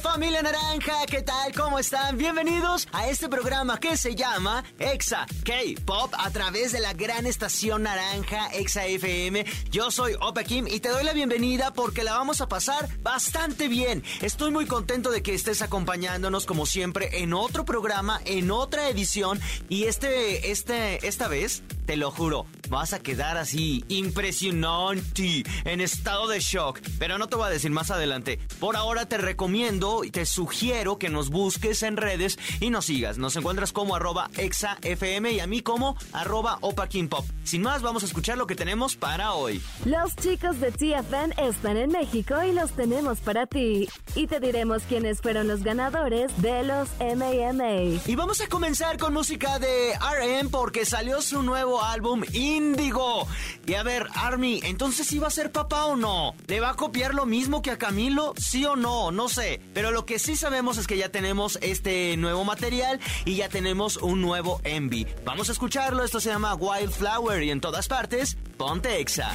familia naranja, ¿qué tal? ¿Cómo están? Bienvenidos a este programa que se llama Exa K-Pop a través de la gran estación naranja Exa FM. Yo soy Opa Kim y te doy la bienvenida porque la vamos a pasar bastante bien. Estoy muy contento de que estés acompañándonos como siempre en otro programa, en otra edición y este, este, esta vez, te lo juro, vas a quedar así impresionante, en estado de shock. Pero no te voy a decir más adelante. Por ahora te recomiendo y te sugiero que nos busques en redes y nos sigas. Nos encuentras como arroba exafm y a mí como arroba pop. Sin más, vamos a escuchar lo que tenemos para hoy. Los chicos de TFN están en México y los tenemos para ti. Y te diremos quiénes fueron los ganadores de los MAMA. Y vamos a comenzar con música de RM porque salió su nuevo álbum Índigo. Y a ver, Army, entonces ¿sí va a ser papá o no? ¿Le va a copiar lo mismo que a Camilo? ¿Sí o no? No sé. Pero lo que sí sabemos es que ya tenemos este nuevo material y ya tenemos un nuevo Envy. Vamos a escucharlo. Esto se llama Wildflower y en todas partes, ponte Exa.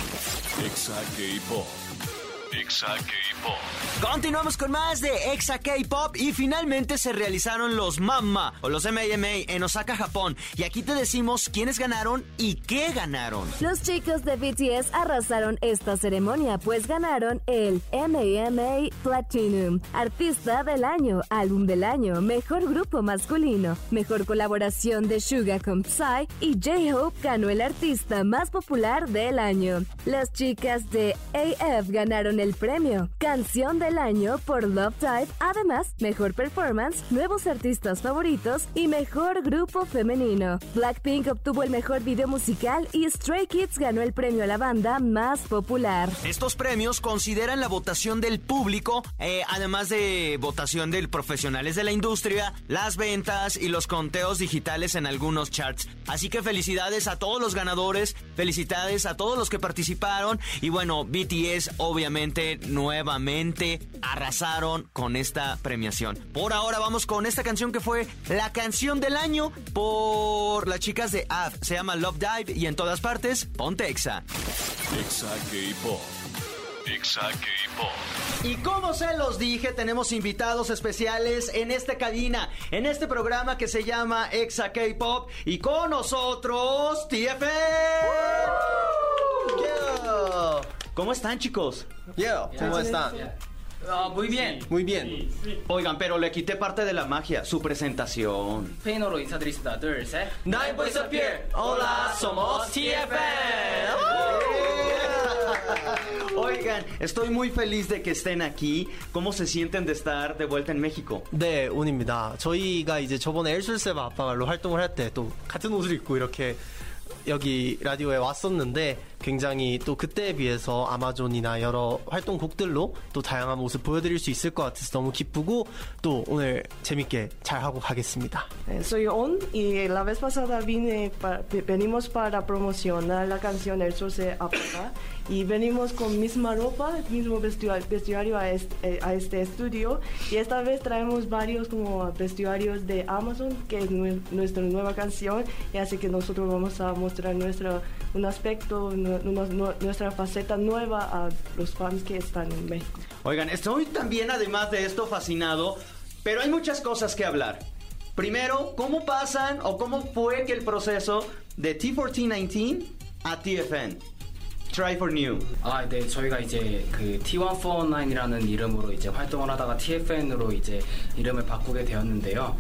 Exa K-Pop. Exa K-Pop. Continuamos con más de Exa K-Pop y finalmente se realizaron los MAMA o los MAMA en Osaka, Japón. Y aquí te decimos quiénes ganaron y qué ganaron. Los chicos de BTS arrasaron esta ceremonia, pues ganaron el MAMA Platinum, Artista del Año, Álbum del Año, Mejor Grupo Masculino, Mejor Colaboración de Suga con Psy y J-Hope ganó el Artista Más Popular del Año. Las chicas de AF ganaron el premio Canción del Año por Love Type, además, Mejor Performance, Nuevos Artistas Favoritos y Mejor Grupo Femenino. Blackpink obtuvo el Mejor Video Musical y Stray Kids ganó el premio a la banda más popular. Estos premios consideran la votación del público, eh, además de votación de profesionales de la industria, las ventas y los conteos digitales en algunos charts. Así que felicidades a todos los ganadores, felicidades a todos los que participaron y bueno, BTS obviamente nuevamente arrasaron con esta premiación. Por ahora vamos con esta canción que fue la canción del año por las chicas de AF. Se llama Love Dive y en todas partes, ponte Exa. Exa K-Pop. Exa K-Pop. Y como se los dije, tenemos invitados especiales en esta cabina, en este programa que se llama Exa K-Pop. Y con nosotros, TF. Yo. ¿Cómo están, chicos? Yo, ¿cómo están? 아, muy bien. Muy bien. Oigan, pero le quité parte de la magia, su presentación. 스페인어로 인사드리겠습니다. 둘, 셋. Nine Boys Appear. Hola, somos TFN. Oigan, estoy muy feliz de que estén aquí. ¿Cómo se sienten de estar de vuelta en México? 네, 운입니다. 저희가 이제 저번에 엘술세바 아빠말로 활동을 할 때 또 같은 옷을 입고 이렇게 여기 라디오에 왔었는데 굉장히 또 그때에 비해서 아마존이나 여러 활동곡들로 또 다양한 모습 보여드릴 수 있을 것 같아서 너무 기쁘고 또 오늘 재밌게 잘 하고 가겠습니다. Eh, Soy On y la vez pasada vine venimos para promocionar la canción El Sol se apaga y venimos con misma ropa, mismo vestua- vestuario a este, a este estudio y esta vez traemos varios como vestuarios de Amazon que es nue- nuestra nueva canción y así que nosotros vamos a mostrar nuestro un aspecto, nu- nu- nu- nuestra faceta nueva a los fans que están en México. Oigan, estoy también, además de esto, fascinado, pero hay muchas cosas que hablar. Primero, ¿cómo pasan o cómo fue que el proceso de T1419 a TFN? Try for New. 아, 네, 저희가 이제 그 T149이라는 이름으로 이제 활동을 하다가 TFN으로 이제 이름을 바꾸게 되었는데요.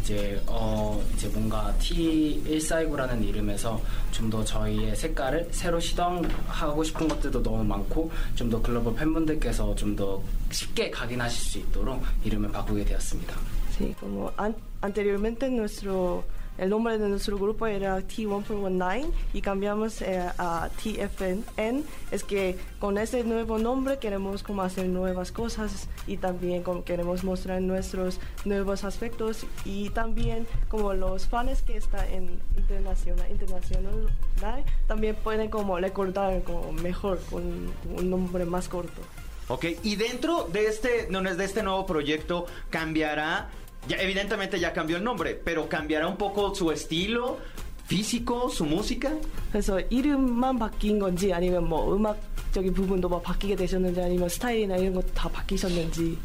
이제 어 이제 뭔가 T149라는 이름에서 좀 더 저희의 색깔을 새로 시도하고 싶은 것들도 너무 많고 좀 더 글로벌 팬분들께서 좀 더 쉽게 각인하실 수 있도록 이름을 바꾸게 되었습니다. Sí, como an- anteriormente nuestro el nombre de nuestro grupo era T1419 y cambiamos eh, a TFN. Es que con este nuevo nombre queremos como hacer nuevas cosas y también como queremos mostrar nuestros nuevos aspectos y también como los fans que están en internacional, internacional también pueden como recordar como mejor con un nombre más corto. Ok, y dentro de este, de este nuevo proyecto cambiará, ya, evidentemente ya cambió el nombre, pero cambiará un poco su estilo físico, su música. 그래서 이름만 바뀐 건지 아니면 뭐 음악적인 부분도 막 바뀌게 되셨는지 아니면 스타일이나 이런 것다 바뀌셨는지.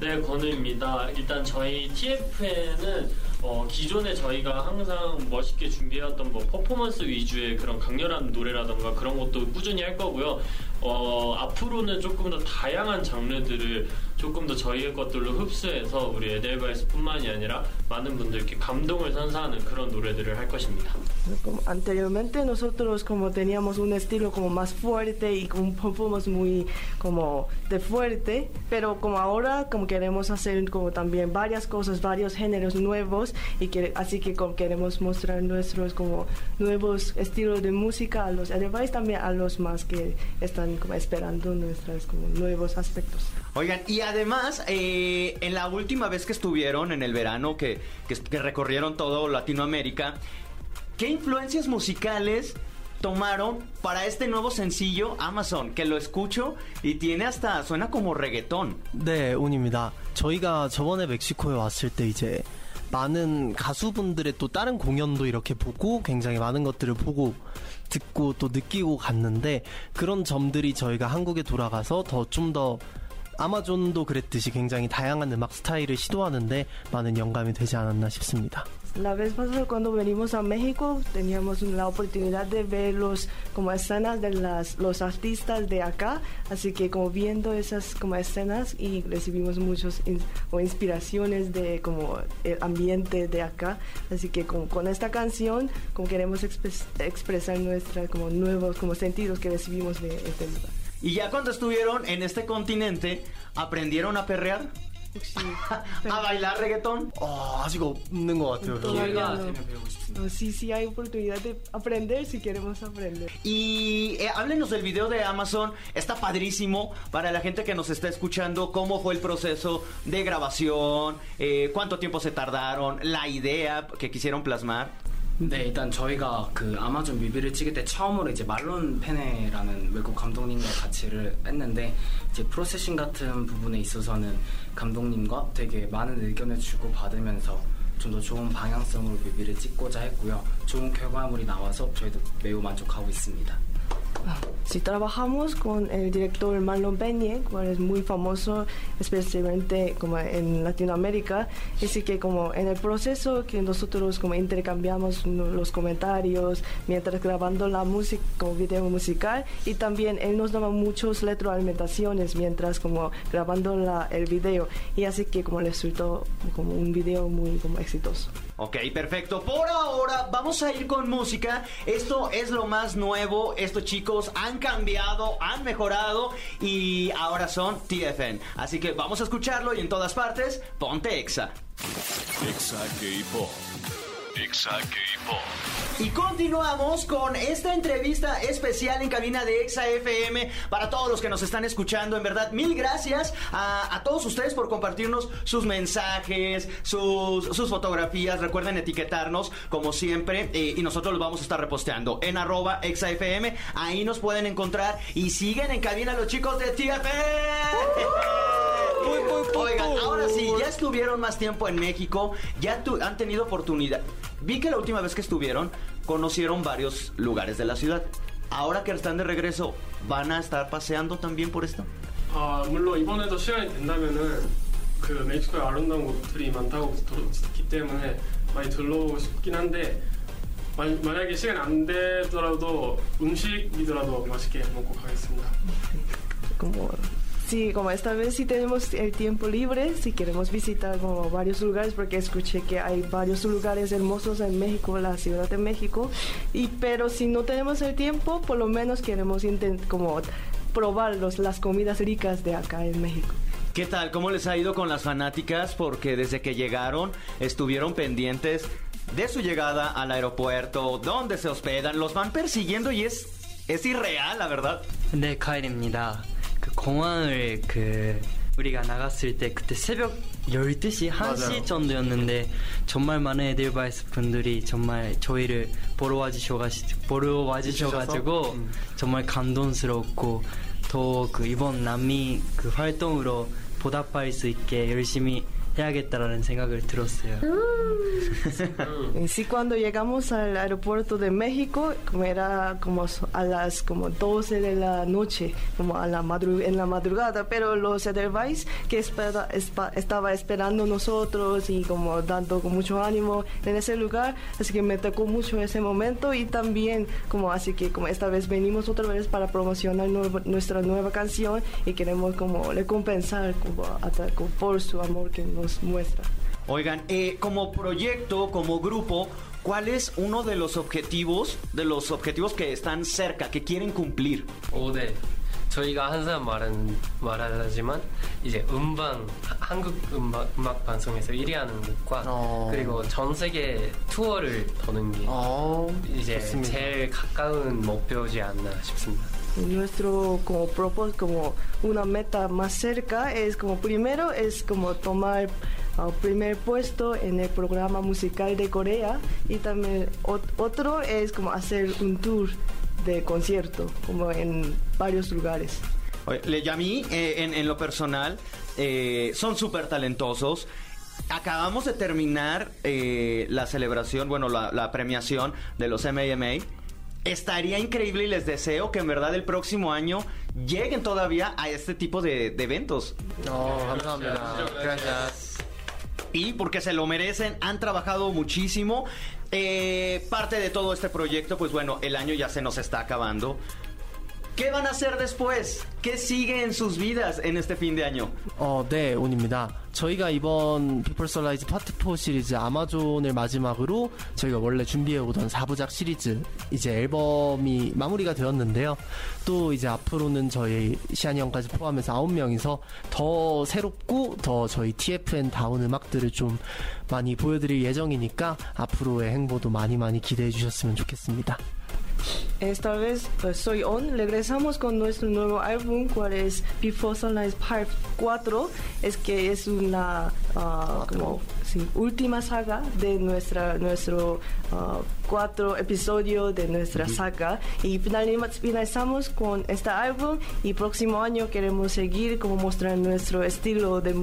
네, 건우입니다. 일단 저희 TFN은 어, 기존에 저희가 항상 멋있게 준비해왔던 뭐 퍼포먼스 위주의 그런 강렬한 노래라던가 그런 것도 꾸준히 할 거고요. 어, 앞으로는 조금 더 다양한 장르들을 조금 더 저희의 것들로 흡수해서 우리 에델바이스뿐만이 아니라 많은 분들께 감동을 선사하는 그런 노래들을 할 것입니다. Como anteriormente nosotros como teníamos un estilo como más fuerte y un performance muy como de fuerte, pero como ahora como queremos hacer como también varias cosas, varios géneros nuevos y que, así que como queremos mostrar nuestros como nuevos estilos de música a los Edelweiss también a los más que están como esperando nuestros como nuevos aspectos. Oigan, y además, eh, en la última vez que estuvieron en el verano, que, que, recorrieron todo Latinoamérica, ¿qué influencias musicales tomaron para este nuevo sencillo Amazon que lo escucho y tiene hasta suena como reggaetón. 네, 운입니다. 저희가 저번에 멕시코에 왔을 때 이제 많은 가수분들의 또 다른 공연도 이렇게 보고 굉장히 많은 것들을 보고 듣고 또 느끼고 갔는데 그런 점들이 저희가 한국에 돌아가서 더 좀더 아마존도 그랬듯이 굉장히 다양한 음악 스타일을 시도하는데 많은 영감이 되지 않았나 싶습니다. La vez pasada cuando venimos a México teníamos la oportunidad de ver los como escenas de las los artistas de acá, así que como viendo esas como escenas y recibimos muchos in, o inspiraciones de como el ambiente de acá, así que como, con esta canción como queremos expres, expresar nuestros como nuevos como sentidos que recibimos de este lugar. Y ya cuando estuvieron en este continente, ¿aprendieron a perrear? Sí. ¿A bailar reggaetón? Oh, 아직 없는 것 같아요. No, sí, sí hay oportunidad de aprender si queremos aprender. Y eh, háblenos del video de Amazon. Está padrísimo para la gente que nos está escuchando. ¿Cómo fue el proceso de grabación? Eh, ¿Cuánto tiempo se tardaron? ¿La idea que quisieron plasmar? 네, 일단 저희가 그 아마존 뮤비를 찍을 때 처음으로 이제 말론 페네라는 외국 감독님과 같이를 했는데 이제 프로세싱 같은 부분에 있어서는 감독님과 되게 많은 의견을 주고 받으면서 좀 더 좋은 방향성으로 뮤비를 찍고자 했고요. 좋은 결과물이 나와서 저희도 매우 만족하고 있습니다. Si trabajamos con el director Marlon Peña, cual es muy famoso especialmente como en Latinoamérica, así que como en el proceso que nosotros como intercambiamos los comentarios mientras grabando la música como video musical y también él nos daba muchas retroalimentaciones mientras como grabando la, el video y así que como resultó como un video muy como exitoso. Ok, perfecto. Por ahora vamos a ir con música. Esto es lo más nuevo. Estos chicos han cambiado, han mejorado y ahora son TFN. Así que vamos a escucharlo y en todas partes, ponte Exa. Exa K-Pop. Exa K-Pop. Y continuamos con esta entrevista especial en cabina de Exa FM para todos los que nos están escuchando. En verdad, mil gracias a, a todos ustedes por compartirnos sus mensajes, sus, sus fotografías. Recuerden etiquetarnos como siempre eh, y nosotros los vamos a estar reposteando en arroba Exa FM. Ahí nos pueden encontrar y siguen en cabina los chicos de TFM. Oigan, ahora sí, ya estuvieron más tiempo en México, ya tu, han tenido oportunidad. Vi que la última vez que estuvieron conocieron varios lugares de la ciudad. Ahora que están de regreso, ¿van a estar paseando también por esto? 아 물론 이번에도 시간이 된다면은 그 멕시코에 아름다운 곳들이 많다고 들었기 때문에 많이 들러오고 싶긴 한데 만, 만약에 시간 안 되더라도 음식이더라도 맛있게 먹고 가겠습니다. Como Sí, como esta vez sí tenemos el tiempo libre, si queremos visitar como varios lugares, porque escuché que hay varios lugares hermosos en México, la Ciudad de México, y pero si no tenemos el tiempo, por lo menos queremos intent como probar los, las comidas ricas de acá en México. ¿Qué tal? ¿Cómo les ha ido con las fanáticas? Porque desde que llegaron estuvieron pendientes de su llegada al aeropuerto, dónde se hospedan, los van persiguiendo y es, es irreal, la verdad. 네, 카일입니다. 그 공항을 그 우리가 나갔을 때 그때 새벽 12시, 1시 정도였는데 정말 많은 에델바이스 분들이 정말 저희를 보러 와주셔가지고 보러 와주셔가지고 정말 감동스럽고 더 그 이번 남미 그 활동으로 보답할 수 있게 열심히 해야겠다라는 생각을 들었어요. Y sí, cuando llegamos al aeropuerto de México, como era como so- a las como 12 de la noche, como a la madru- en la madrugada, pero los Edelweiss que espera- espa- estaba esperando nosotros y como dando con mucho ánimo en ese lugar, así que me tocó mucho ese momento y también como así que como esta vez venimos otra vez para promocionar nueva- nuestra nueva canción y queremos como recompensar como, a- como por su amor que nos muestra. Oigan, eh, como proyecto, como grupo, ¿cuál es uno de los objetivos, de los objetivos que están cerca, que quieren cumplir? 오, 네. 저희가 항상 말은 말하지만 이제 하- 한국 음악, 음악 방송에서 1위 하는 것과 어. 그리고 전 세계 투어를 도는 게 어, 이제 좋습니다. 제일 가까운 목표지 않나 싶습니다. Nuestro como propós- como una meta más cerca es como primero es como tomar uh, primer puesto en el programa musical de Corea y también ot- otro es como hacer un tour de concierto como en varios lugares. Le mí, eh, en, lo personal, eh, son súper talentosos. Acabamos de terminar eh, la celebración, bueno, la, la premiación de los MAMA estaría increíble y les deseo que en verdad el próximo año lleguen todavía a este tipo de, eventos. No, gracias, gracias. Y porque se lo merecen, han trabajado muchísimo. Eh, parte de todo este proyecto, pues bueno, el año ya se nos está acabando. ¿Qué van a hacer después? ¿Qué sigue en sus vidas en este fin de año? 어, 네, 온입니다. 저희가 이번 피플 솔라이즈 파트 4 시리즈 아마존을 마지막으로 저희가 원래 준비해오던 4부작 시리즈 이제 앨범이 마무리가 되었는데요. 또 이제 앞으로는 저희 시안이 형까지 포함해서 9명이서 더 새롭고 더 저희 TFN 다운 음악들을 좀 많이 보여드릴 예정이니까 앞으로의 행보도 많이 많이 기대해 주셨으면 좋겠습니다. Esta vez pues, soy On. Regresamos con nuestro nuevo álbum, cual es Before Sunrise Part 4. Es que es una ah, como, sí, última saga de nuestra nuestro ah, cuatro episodios de nuestra saga. Y finalizamos, finalizamos con este álbum y próximo año queremos seguir como mostrar nuestro estilo de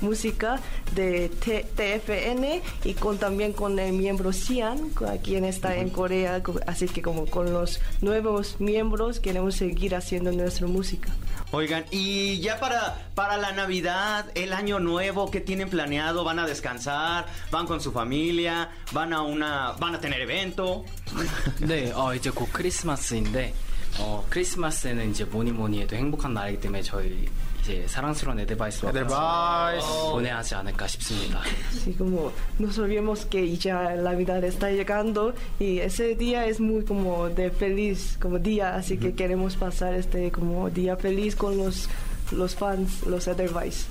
música de T- TFN y con también con el miembro Sian quien está en Corea. Co- así que como con los nuevos miembros queremos seguir haciendo nuestra música Oigan, y ya para, para la Navidad, el año nuevo, ¿qué tienen planeado? ¿Van a descansar? ¿Van con su familia? ¿Van a una, van a tener evento? 네, 어, 이제 곧 크리스마스인데, 어, 크리스마스에는 이제 뭐니 뭐니 해도 행복한 날이기 때문에 저희 이제 사랑스러운 에드바이스와 같이 보내야 하지 않을까 싶습니다. así como nos olvidemos que ya la Navidad está llegando y ese día es muy como de feliz como día así que queremos pasar este como día feliz con los los fans los Otherwise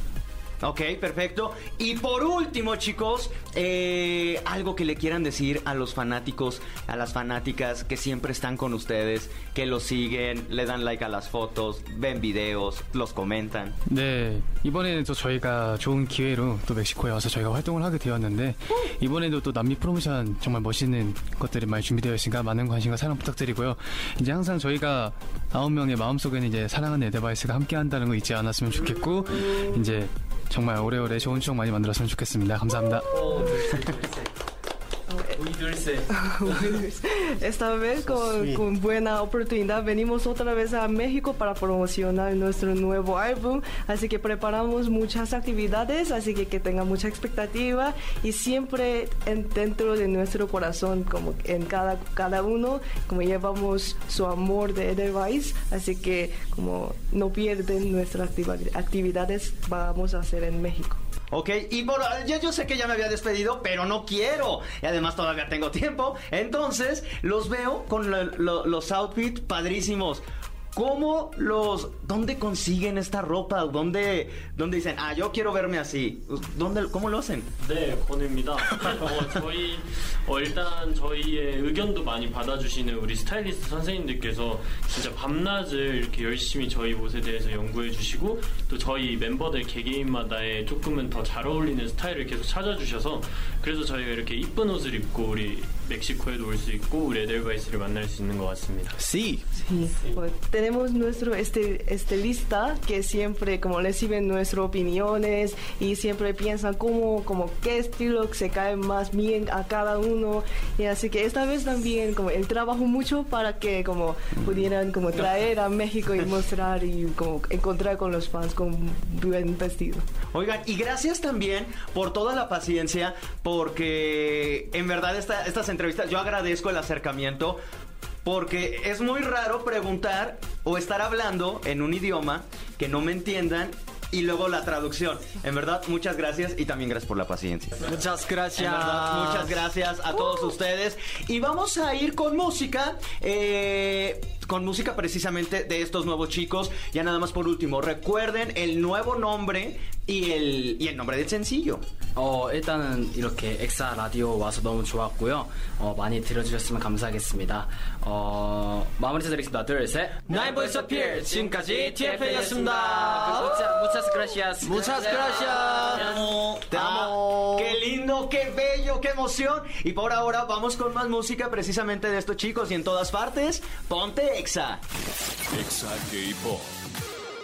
Ok, perfecto. Y por último, chicos, eh, algo que le quieran decir a los fanáticos, a las fanáticas que siempre están con ustedes, que los siguen, le dan like a las fotos, ven videos, los comentan. 네, 이번에는 또 저희가 좋은 기회로 또 멕시코에 와서 저희가 활동을 하게 되었는데 이번에도 또 남미 프로모션 정말 멋있는 것들이 많이 준비되어 있으니까 많은 관심과 사랑 부탁드리고요. 이제 항상 저희가 아홉 명의 마음속에는 이제 사랑하는 에드바이스가 함께 한다는 거 잊지 않았으면 좋겠고 이제 정말 오래오래 좋은 추억 많이 만들었으면 좋겠습니다. 감사합니다. Esta vez con, con buena oportunidad venimos otra vez a México para promocionar nuestro nuevo álbum, así que preparamos muchas actividades, así que que tengan mucha expectativa y siempre en- dentro de nuestro corazón, como en cada, cada uno, como llevamos su amor de Edelweiss, así que como no pierden nuestras activa- actividades, vamos a hacer en México. Ok, y por, ya yo sé que ya me había despedido, pero no quiero. Y además todavía tengo tiempo. Entonces, los veo con lo- lo- los outfits padrísimos. ¿Cómo los, dónde consiguen esta ropa? ¿Dónde, dónde dicen, ah, yo quiero verme así? ¿Dónde, cómo lo hacen? 네, 권우입니다. 어, 저희 어, 일단 저희의 의견도 많이 받아주시는 우리 스타일리스트 선생님들께서 진짜 밤낮을 이렇게 열심히 저희 옷에 대해서 연구해 주시고 또 저희 멤버들 개개인마다의 조금은 찾아주셔서 저희가 이렇게 이쁜 옷을 입고 우리 멕시코에도 올 수 있고 우리 에델바이스를 만날 수 있는 것 같습니다. Sí. Sí, pues, tenemos nuestro este, estilista que siempre como reciben nuestras opiniones y siempre piensan cómo, como qué estilo se cae más bien a cada uno y así que esta vez también como él trabajó mucho para que como pudieran como traer a México y mostrar y como encontrar con los fans con buen vestido. Oigan, y gracias también por toda la paciencia, porque en verdad esta- estas entrevistas, yo agradezco el acercamiento, porque es muy raro preguntar o estar hablando en un idioma que no me entiendan y luego la traducción. En verdad, muchas gracias y también gracias por la paciencia. Muchas En gracias. verdad, muchas gracias a todos ustedes. Y vamos a ir con música. eh, con música precisamente de estos nuevos chicos. Ya nada más por último, recuerden el nuevo nombre y el, y el nombre del sencillo. 어, 일단은 이렇게 엑사 라디오 와서 너무 좋았고요. 어, 많이 들어주셨으면 감사하겠습니다. 어, 마무리 해드리겠습니다. 둘, 셋. Nine Boys of Fear. 지금까지 TFN이었습니다. Muchas gracias. Muchas gracias. Te amo. Qué lindo, qué bello, qué emoción. Y por ahora vamos con más música precisamente de estos chicos y en todas partes. Ponte Exa. Exa K-Pop.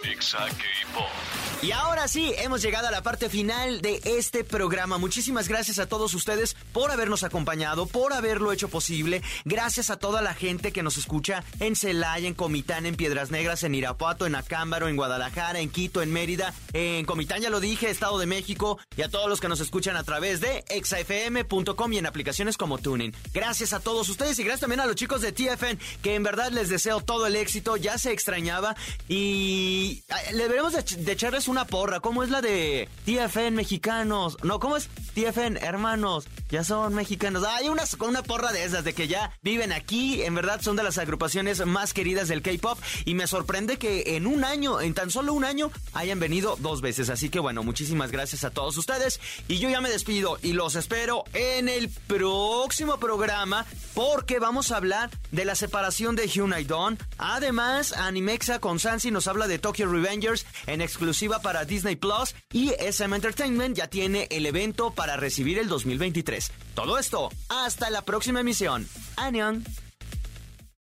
Exa K-Pop. Y ahora sí, hemos llegado a la parte final de este programa. Muchísimas gracias a todos ustedes por habernos acompañado, por haberlo hecho posible. Gracias a toda la gente que nos escucha en Celaya, en Comitán, en Piedras Negras, en Irapuato, en Acámbaro, en Guadalajara, en Quito, en Mérida, en Comitán, ya lo dije, Estado de México, y a todos los que nos escuchan a través de exafm.com y en aplicaciones como Tuning. Gracias a todos ustedes y gracias también a los chicos de TFN, que en verdad les deseo todo el éxito, ya se extrañaba y ah, le ech- de echarles una porra. ¿Cómo es la de TFN mexicanos? No, ¿cómo es TFN hermanos? Ya son mexicanos. Ah, Hay una, una porra de esas, de que ya viven aquí. En verdad son de las agrupaciones más queridas del K-pop. Y me sorprende que en un año, en tan solo un año, hayan venido dos veces. Así que bueno, muchísimas gracias a todos ustedes. Y yo ya me despido y los espero en el próximo programa porque vamos a hablar de la separación de Hyunai Dawn. Además, Animexa con Sansi nos habla de Tokyo Revengers en para Disney Plus y SM Entertainment ya tiene el evento para recibir el 2023. Todo esto hasta la próxima emisión. Anion.